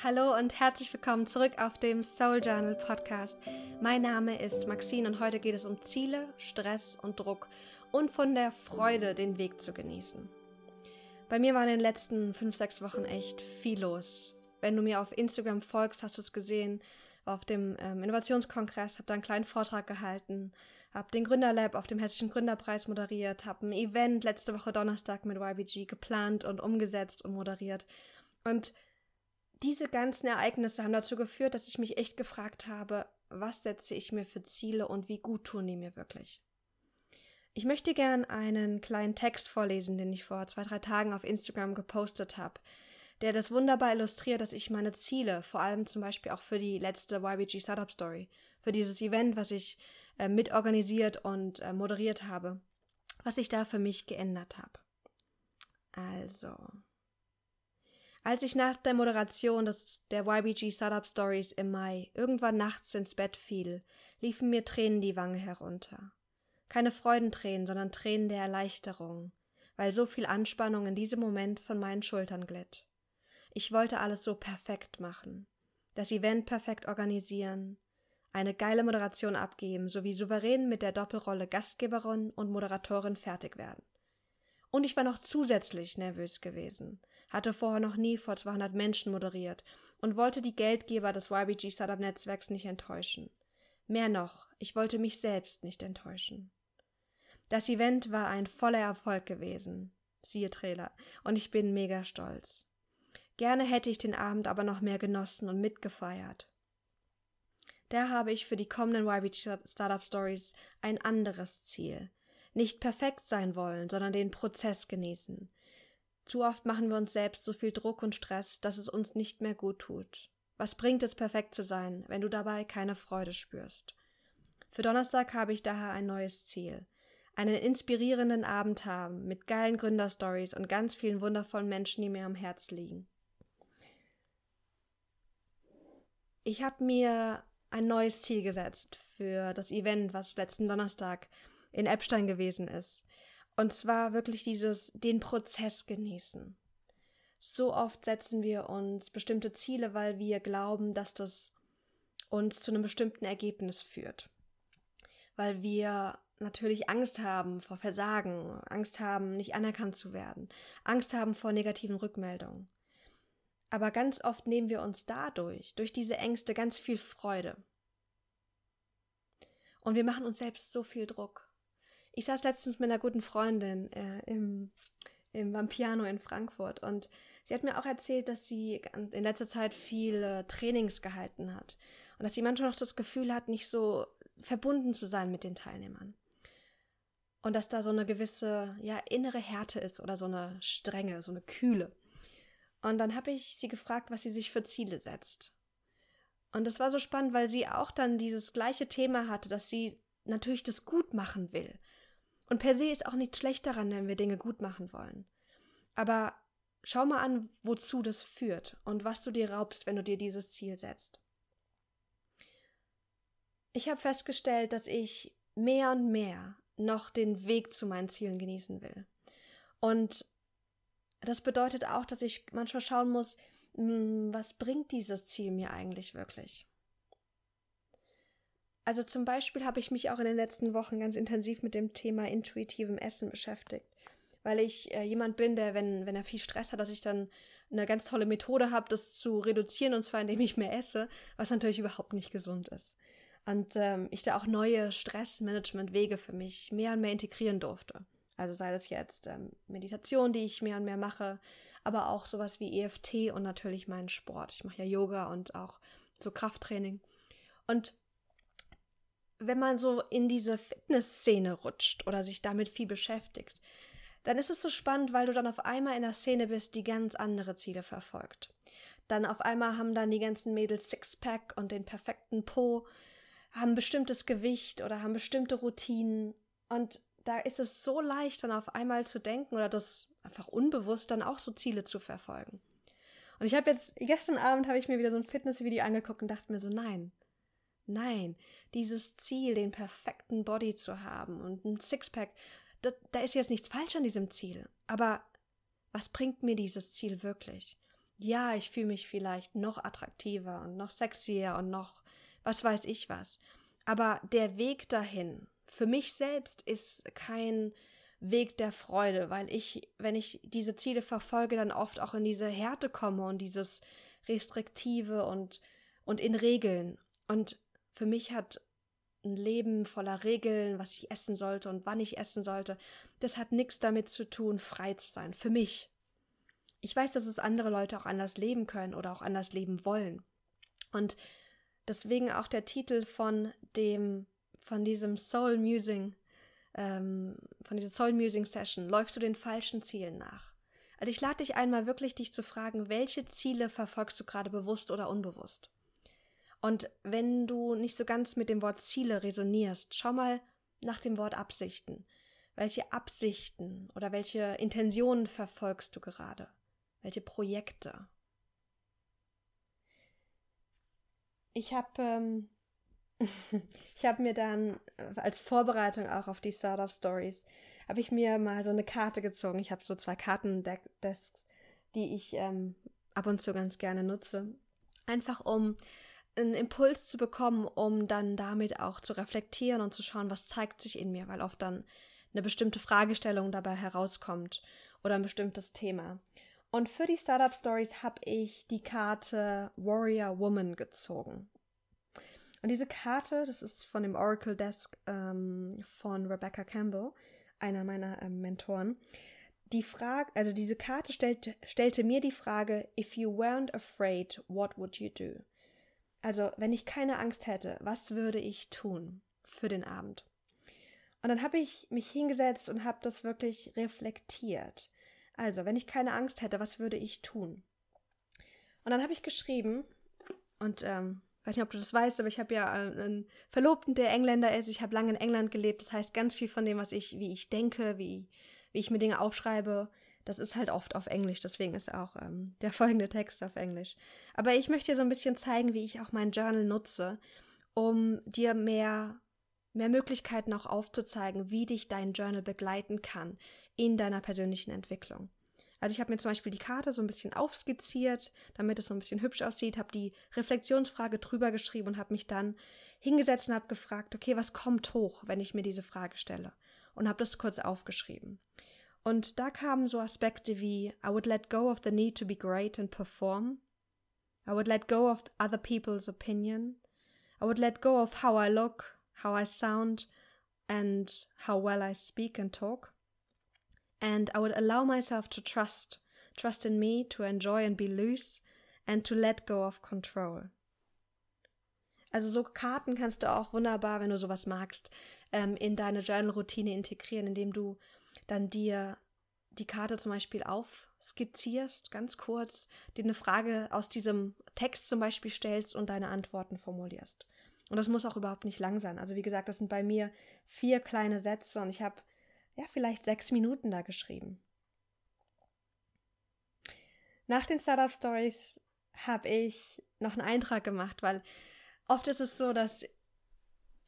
Hallo und herzlich willkommen zurück auf dem Soul Journal Podcast. Mein Name ist Maxine und heute geht es um Ziele, Stress und Druck und von der Freude, den Weg zu genießen. Bei mir war in den letzten fünf, sechs Wochen echt viel los. Wenn du mir auf Instagram folgst, hast du es gesehen. Auf dem ähm, Innovationskongress habe da einen kleinen Vortrag gehalten, habe den Gründerlab auf dem Hessischen Gründerpreis moderiert, habe ein Event letzte Woche Donnerstag mit YBG geplant und umgesetzt und moderiert. Und diese ganzen Ereignisse haben dazu geführt, dass ich mich echt gefragt habe, was setze ich mir für Ziele und wie gut tun die mir wirklich. Ich möchte gern einen kleinen Text vorlesen, den ich vor zwei, drei Tagen auf Instagram gepostet habe, der das wunderbar illustriert, dass ich meine Ziele, vor allem zum Beispiel auch für die letzte YBG Startup Story, für dieses Event, was ich äh, mitorganisiert und äh, moderiert habe, was ich da für mich geändert habe. Also, als ich nach der Moderation des, der YBG Startup Stories im Mai irgendwann nachts ins Bett fiel, liefen mir Tränen die Wange herunter. Keine Freudentränen, sondern Tränen der Erleichterung, weil so viel Anspannung in diesem Moment von meinen Schultern glitt. Ich wollte alles so perfekt machen. Das Event perfekt organisieren, eine geile Moderation abgeben, sowie souverän mit der Doppelrolle Gastgeberin und Moderatorin fertig werden. Und ich war noch zusätzlich nervös gewesen, hatte vorher noch nie vor 200 Menschen moderiert und wollte die Geldgeber des YBG Startup Netzwerks nicht enttäuschen. Mehr noch, ich wollte mich selbst nicht enttäuschen. Das Event war ein voller Erfolg gewesen, siehe Trailer, und ich bin mega stolz. Gerne hätte ich den Abend aber noch mehr genossen und mitgefeiert. Da habe ich für die kommenden YBG Startup Stories ein anderes Ziel. Nicht perfekt sein wollen, sondern den Prozess genießen. Zu oft machen wir uns selbst so viel Druck und Stress, dass es uns nicht mehr gut tut. Was bringt es, perfekt zu sein, wenn du dabei keine Freude spürst? Für Donnerstag habe ich daher ein neues Ziel. Einen inspirierenden Abend haben, mit geilen Gründerstories und ganz vielen wundervollen Menschen, die mir am Herz liegen. Ich habe mir ein neues Ziel gesetzt für das Event, was letzten Donnerstag in Epstein gewesen ist. Und zwar wirklich dieses, den Prozess genießen. So oft setzen wir uns bestimmte Ziele, weil wir glauben, dass das uns zu einem bestimmten Ergebnis führt. Weil wir natürlich Angst haben vor Versagen, Angst haben, nicht anerkannt zu werden, Angst haben vor negativen Rückmeldungen. Aber ganz oft nehmen wir uns dadurch, durch diese Ängste, ganz viel Freude. Und wir machen uns selbst so viel Druck. Ich saß letztens mit einer guten Freundin äh, im, im Vampiano in Frankfurt und sie hat mir auch erzählt, dass sie in letzter Zeit viele Trainings gehalten hat und dass sie manchmal noch das Gefühl hat, nicht so verbunden zu sein mit den Teilnehmern. Und dass da so eine gewisse, ja, innere Härte ist oder so eine Strenge, so eine Kühle. Und dann habe ich sie gefragt, was sie sich für Ziele setzt. Und das war so spannend, weil sie auch dann dieses gleiche Thema hatte, dass sie natürlich das gut machen will. Und per se ist auch nichts schlecht daran, wenn wir Dinge gut machen wollen. Aber schau mal an, wozu das führt und was du dir raubst, wenn du dir dieses Ziel setzt. Ich habe festgestellt, dass ich mehr und mehr noch den Weg zu meinen Zielen genießen will. Und das bedeutet auch, dass ich manchmal schauen muss, hm, was bringt dieses Ziel mir eigentlich wirklich? Also zum Beispiel habe ich mich auch in den letzten Wochen ganz intensiv mit dem Thema intuitivem Essen beschäftigt. Weil ich äh, jemand bin, der, wenn, wenn er viel Stress hat, dass ich dann eine ganz tolle Methode habe, das zu reduzieren, und zwar indem ich mehr esse, was natürlich überhaupt nicht gesund ist. Und ähm, ich da auch neue Stressmanagement-Wege für mich mehr und mehr integrieren durfte. Also sei das jetzt ähm, Meditation, die ich mehr und mehr mache, aber auch sowas wie EFT und natürlich meinen Sport. Ich mache ja Yoga und auch so Krafttraining. Und wenn man so in diese Fitnessszene rutscht oder sich damit viel beschäftigt, dann ist es so spannend, weil du dann auf einmal in der Szene bist, die ganz andere Ziele verfolgt. Dann auf einmal haben dann die ganzen Mädels Sixpack und den perfekten Po, haben bestimmtes Gewicht oder haben bestimmte Routinen und da ist es so leicht dann auf einmal zu denken oder das einfach unbewusst dann auch so Ziele zu verfolgen. Und ich habe jetzt gestern Abend habe ich mir wieder so ein Fitnessvideo angeguckt und dachte mir so nein, Nein, dieses Ziel, den perfekten Body zu haben und ein Sixpack, da, da ist jetzt nichts falsch an diesem Ziel. Aber was bringt mir dieses Ziel wirklich? ja, ich fühle mich vielleicht noch attraktiver und noch sexier und noch was weiß ich was. Aber der Weg dahin, für mich selbst, ist kein Weg der Freude, weil ich, wenn ich diese Ziele verfolge, dann oft auch in diese Härte komme und dieses Restriktive und, und in Regeln. Und für mich hat ein Leben voller Regeln, was ich essen sollte und wann ich essen sollte, das hat nichts damit zu tun, frei zu sein. Für mich. Ich weiß, dass es andere Leute auch anders leben können oder auch anders leben wollen. Und deswegen auch der Titel von dem, von diesem Soul Musing, ähm, von dieser Soul Musing Session, läufst du den falschen Zielen nach. Also ich lade dich einmal wirklich, dich zu fragen, welche Ziele verfolgst du gerade bewusst oder unbewusst? Und wenn du nicht so ganz mit dem Wort Ziele resonierst, schau mal nach dem Wort Absichten. Welche Absichten oder welche Intentionen verfolgst du gerade? Welche Projekte? Ich habe ähm, ich mir dann als Vorbereitung auch auf die Startup Stories habe ich mir mal so eine Karte gezogen. Ich habe so zwei Kartendesks, die ich ähm, ab und zu ganz gerne nutze, einfach um einen Impuls zu bekommen, um dann damit auch zu reflektieren und zu schauen, was zeigt sich in mir, weil oft dann eine bestimmte Fragestellung dabei herauskommt oder ein bestimmtes Thema. Und für die Startup Stories habe ich die Karte Warrior Woman gezogen. Und diese Karte, das ist von dem Oracle Desk ähm, von Rebecca Campbell, einer meiner ähm, Mentoren. Die Frage, also diese Karte stellte, stellte mir die Frage, if you weren't afraid, what would you do? Also, wenn ich keine Angst hätte, was würde ich tun für den Abend? Und dann habe ich mich hingesetzt und habe das wirklich reflektiert. Also, wenn ich keine Angst hätte, was würde ich tun? Und dann habe ich geschrieben, und ähm, weiß nicht, ob du das weißt, aber ich habe ja äh, einen Verlobten, der Engländer ist. Ich habe lange in England gelebt. Das heißt, ganz viel von dem, was ich, wie ich denke, wie, wie ich mir Dinge aufschreibe, das ist halt oft auf Englisch. Deswegen ist auch ähm, der folgende Text auf Englisch. Aber ich möchte dir so ein bisschen zeigen, wie ich auch mein Journal nutze, um dir mehr mehr Möglichkeiten auch aufzuzeigen, wie dich dein Journal begleiten kann in deiner persönlichen Entwicklung. Also ich habe mir zum Beispiel die Karte so ein bisschen aufskizziert, damit es so ein bisschen hübsch aussieht, habe die Reflexionsfrage drüber geschrieben und habe mich dann hingesetzt und habe gefragt, okay, was kommt hoch, wenn ich mir diese Frage stelle? Und habe das kurz aufgeschrieben. Und da kamen so Aspekte wie I would let go of the need to be great and perform. I would let go of other people's opinion. I would let go of how I look, how I sound and how well I speak and talk. and I would allow myself to trust, trust in me, to enjoy and be loose, and to let go of control. Also so Karten kannst du auch wunderbar, wenn du sowas magst, ähm, in deine Journal-Routine integrieren, indem du dann dir die Karte zum Beispiel aufskizzierst, ganz kurz, dir eine Frage aus diesem Text zum Beispiel stellst und deine Antworten formulierst. Und das muss auch überhaupt nicht lang sein. Also wie gesagt, das sind bei mir vier kleine Sätze und ich habe ja, vielleicht sechs Minuten da geschrieben. Nach den Startup Stories habe ich noch einen Eintrag gemacht, weil oft ist es so, dass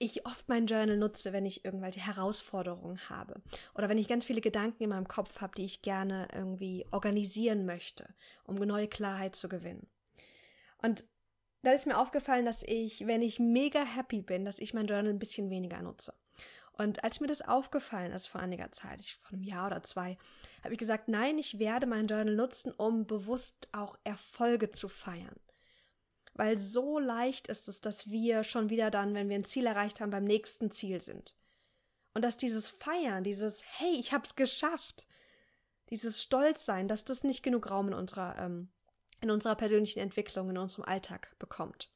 ich oft mein Journal nutze, wenn ich irgendwelche Herausforderungen habe oder wenn ich ganz viele Gedanken in meinem Kopf habe, die ich gerne irgendwie organisieren möchte, um neue Klarheit zu gewinnen. Und da ist mir aufgefallen, dass ich, wenn ich mega happy bin, dass ich mein Journal ein bisschen weniger nutze. Und als mir das aufgefallen ist vor einiger Zeit, ich, vor einem Jahr oder zwei, habe ich gesagt, nein, ich werde mein Journal nutzen, um bewusst auch Erfolge zu feiern. Weil so leicht ist es, dass wir schon wieder dann, wenn wir ein Ziel erreicht haben, beim nächsten Ziel sind. Und dass dieses Feiern, dieses Hey, ich hab's geschafft, dieses Stolzsein, dass das nicht genug Raum in unserer, ähm, in unserer persönlichen Entwicklung, in unserem Alltag bekommt.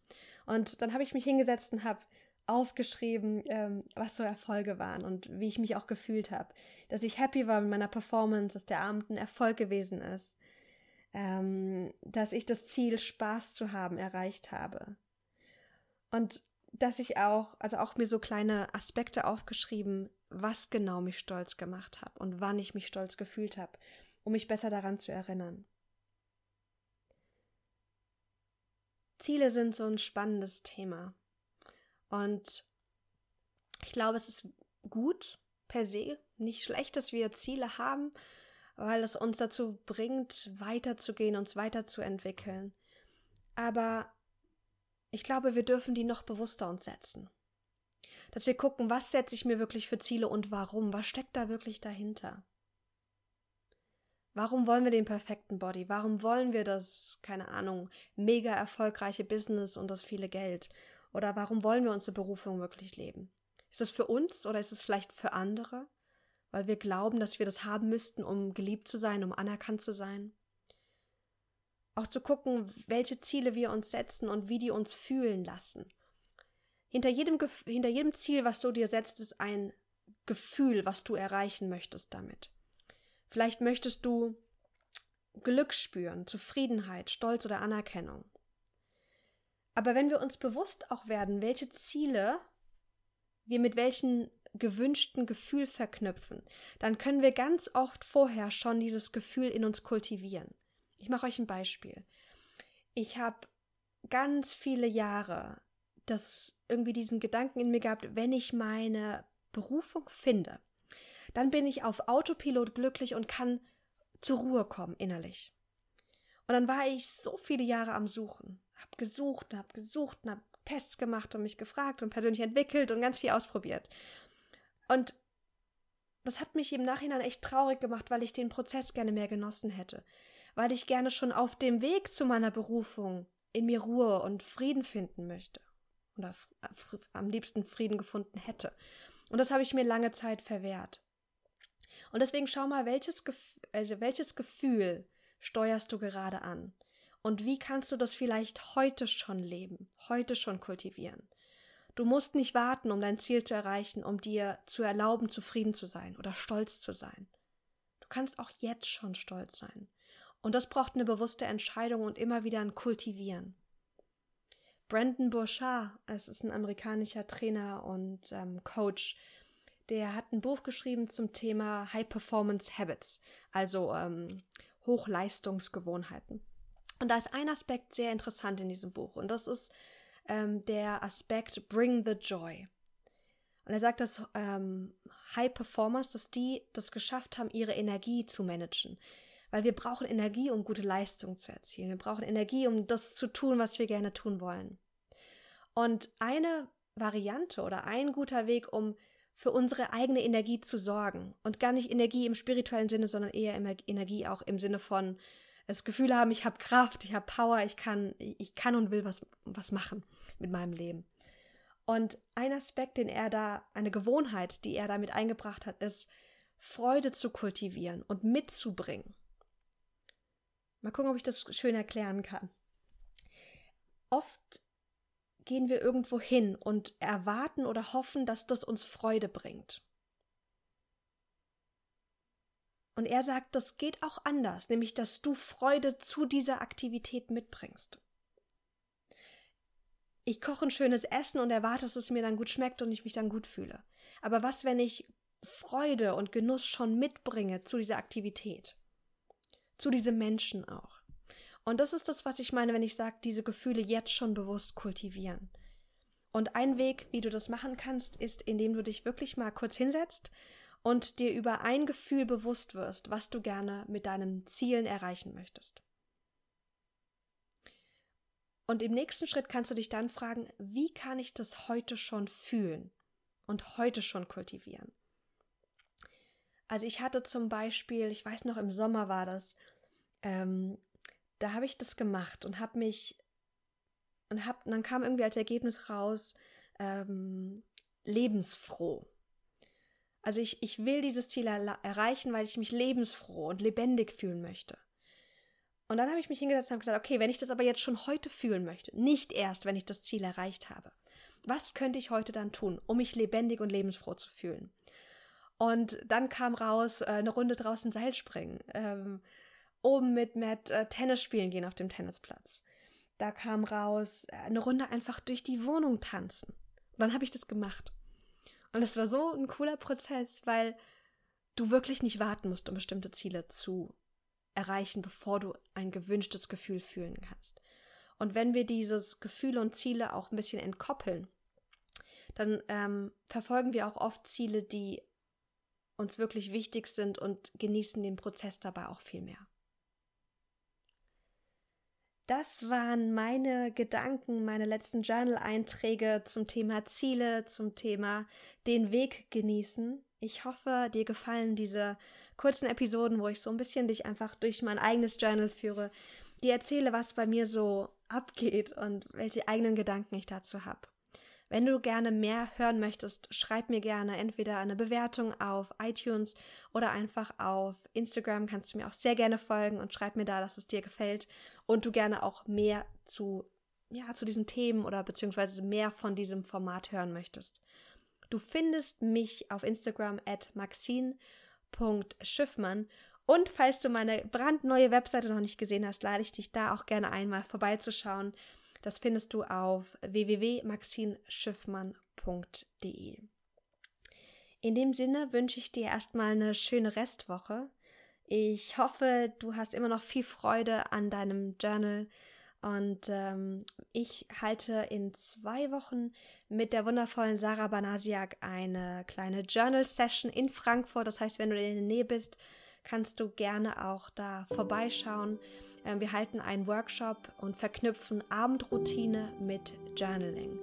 Und dann habe ich mich hingesetzt und habe aufgeschrieben, ähm, was so Erfolge waren und wie ich mich auch gefühlt habe. Dass ich happy war mit meiner Performance, dass der Abend ein Erfolg gewesen ist. Ähm, dass ich das Ziel, Spaß zu haben, erreicht habe. Und dass ich auch, also auch mir so kleine Aspekte aufgeschrieben, was genau mich stolz gemacht habe und wann ich mich stolz gefühlt habe, um mich besser daran zu erinnern. Ziele sind so ein spannendes Thema. Und ich glaube, es ist gut per se, nicht schlecht, dass wir Ziele haben. Weil es uns dazu bringt, weiterzugehen, uns weiterzuentwickeln. Aber ich glaube, wir dürfen die noch bewusster uns setzen. Dass wir gucken, was setze ich mir wirklich für Ziele und warum? Was steckt da wirklich dahinter? Warum wollen wir den perfekten Body? Warum wollen wir das, keine Ahnung, mega erfolgreiche Business und das viele Geld? Oder warum wollen wir unsere Berufung wirklich leben? Ist es für uns oder ist es vielleicht für andere? Weil wir glauben, dass wir das haben müssten, um geliebt zu sein, um anerkannt zu sein? Auch zu gucken, welche Ziele wir uns setzen und wie die uns fühlen lassen. Hinter jedem, hinter jedem Ziel, was du dir setzt, ist ein Gefühl, was du erreichen möchtest damit. Vielleicht möchtest du Glück spüren, Zufriedenheit, Stolz oder Anerkennung. Aber wenn wir uns bewusst auch werden, welche Ziele wir mit welchem gewünschten Gefühl verknüpfen, dann können wir ganz oft vorher schon dieses Gefühl in uns kultivieren. Ich mache euch ein Beispiel. Ich habe ganz viele Jahre das irgendwie diesen Gedanken in mir gehabt, wenn ich meine Berufung finde, dann bin ich auf Autopilot glücklich und kann zur Ruhe kommen innerlich. Und dann war ich so viele Jahre am Suchen, hab gesucht, hab gesucht, hab Tests gemacht und mich gefragt und persönlich entwickelt und ganz viel ausprobiert. Und das hat mich im Nachhinein echt traurig gemacht, weil ich den Prozess gerne mehr genossen hätte, weil ich gerne schon auf dem Weg zu meiner Berufung in mir Ruhe und Frieden finden möchte oder am liebsten Frieden gefunden hätte. Und das habe ich mir lange Zeit verwehrt. Und deswegen schau mal, welches, Gef also welches Gefühl steuerst du gerade an? Und wie kannst du das vielleicht heute schon leben, heute schon kultivieren? Du musst nicht warten, um dein Ziel zu erreichen, um dir zu erlauben, zufrieden zu sein oder stolz zu sein. Du kannst auch jetzt schon stolz sein. Und das braucht eine bewusste Entscheidung und immer wieder ein Kultivieren. Brandon Burchard, es ist ein amerikanischer Trainer und ähm, Coach, der hat ein Buch geschrieben zum Thema High Performance Habits, also ähm, Hochleistungsgewohnheiten. Und da ist ein Aspekt sehr interessant in diesem Buch und das ist ähm, der Aspekt Bring the Joy. Und er sagt, dass ähm, High Performers, dass die das geschafft haben, ihre Energie zu managen. Weil wir brauchen Energie, um gute Leistung zu erzielen. Wir brauchen Energie, um das zu tun, was wir gerne tun wollen. Und eine Variante oder ein guter Weg, um für unsere eigene Energie zu sorgen. Und gar nicht Energie im spirituellen Sinne, sondern eher Energie auch im Sinne von das Gefühl haben, ich habe Kraft, ich habe Power, ich kann, ich kann und will was, was machen mit meinem Leben. Und ein Aspekt, den er da, eine Gewohnheit, die er damit eingebracht hat, ist, Freude zu kultivieren und mitzubringen. Mal gucken, ob ich das schön erklären kann. Oft gehen wir irgendwo hin und erwarten oder hoffen, dass das uns Freude bringt. Und er sagt, das geht auch anders, nämlich dass du Freude zu dieser Aktivität mitbringst. Ich koche ein schönes Essen und erwarte, dass es mir dann gut schmeckt und ich mich dann gut fühle. Aber was, wenn ich Freude und Genuss schon mitbringe zu dieser Aktivität? Zu diesem Menschen auch. Und das ist das, was ich meine, wenn ich sage, diese Gefühle jetzt schon bewusst kultivieren. Und ein Weg, wie du das machen kannst, ist, indem du dich wirklich mal kurz hinsetzt und dir über ein Gefühl bewusst wirst, was du gerne mit deinen Zielen erreichen möchtest. Und im nächsten Schritt kannst du dich dann fragen, wie kann ich das heute schon fühlen und heute schon kultivieren? Also ich hatte zum Beispiel, ich weiß noch, im Sommer war das, ähm, da habe ich das gemacht und habe mich und hab, und dann kam irgendwie als Ergebnis raus ähm, lebensfroh. Also ich, ich will dieses Ziel er erreichen, weil ich mich lebensfroh und lebendig fühlen möchte. Und dann habe ich mich hingesetzt und gesagt, okay, wenn ich das aber jetzt schon heute fühlen möchte, nicht erst, wenn ich das Ziel erreicht habe, was könnte ich heute dann tun, um mich lebendig und lebensfroh zu fühlen? Und dann kam raus, äh, eine Runde draußen Seil springen, ähm, oben mit Matt äh, Tennis spielen gehen auf dem Tennisplatz. Da kam raus, äh, eine Runde einfach durch die Wohnung tanzen. Und dann habe ich das gemacht. Und es war so ein cooler Prozess, weil du wirklich nicht warten musst, um bestimmte Ziele zu erreichen, bevor du ein gewünschtes Gefühl fühlen kannst. Und wenn wir dieses Gefühle und Ziele auch ein bisschen entkoppeln, dann ähm, verfolgen wir auch oft Ziele, die uns wirklich wichtig sind und genießen den Prozess dabei auch viel mehr. Das waren meine Gedanken, meine letzten Journal-Einträge zum Thema Ziele, zum Thema den Weg genießen. Ich hoffe, dir gefallen diese kurzen Episoden, wo ich so ein bisschen dich einfach durch mein eigenes Journal führe, dir erzähle, was bei mir so abgeht und welche eigenen Gedanken ich dazu habe. Wenn du gerne mehr hören möchtest, schreib mir gerne entweder eine Bewertung auf iTunes oder einfach auf Instagram kannst du mir auch sehr gerne folgen und schreib mir da, dass es dir gefällt und du gerne auch mehr zu ja, zu diesen Themen oder beziehungsweise mehr von diesem Format hören möchtest. Du findest mich auf Instagram at maxine.schiffmann und falls du meine brandneue Webseite noch nicht gesehen hast, lade ich dich da auch gerne einmal vorbeizuschauen. Das findest du auf www.maxinschiffmann.de. In dem Sinne wünsche ich dir erstmal eine schöne Restwoche. Ich hoffe, du hast immer noch viel Freude an deinem Journal. Und ähm, ich halte in zwei Wochen mit der wundervollen Sarah Banasiak eine kleine Journal-Session in Frankfurt. Das heißt, wenn du in der Nähe bist, kannst du gerne auch da vorbeischauen. Ähm, wir halten einen Workshop und verknüpfen Abendroutine mit Journaling.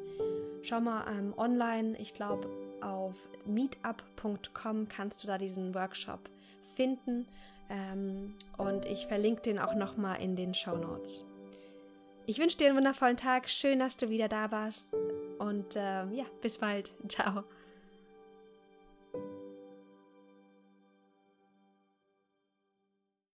Schau mal ähm, online, ich glaube auf meetup.com kannst du da diesen Workshop finden ähm, und ich verlinke den auch nochmal in den Show Notes. Ich wünsche dir einen wundervollen Tag, schön, dass du wieder da warst und äh, ja, bis bald. Ciao.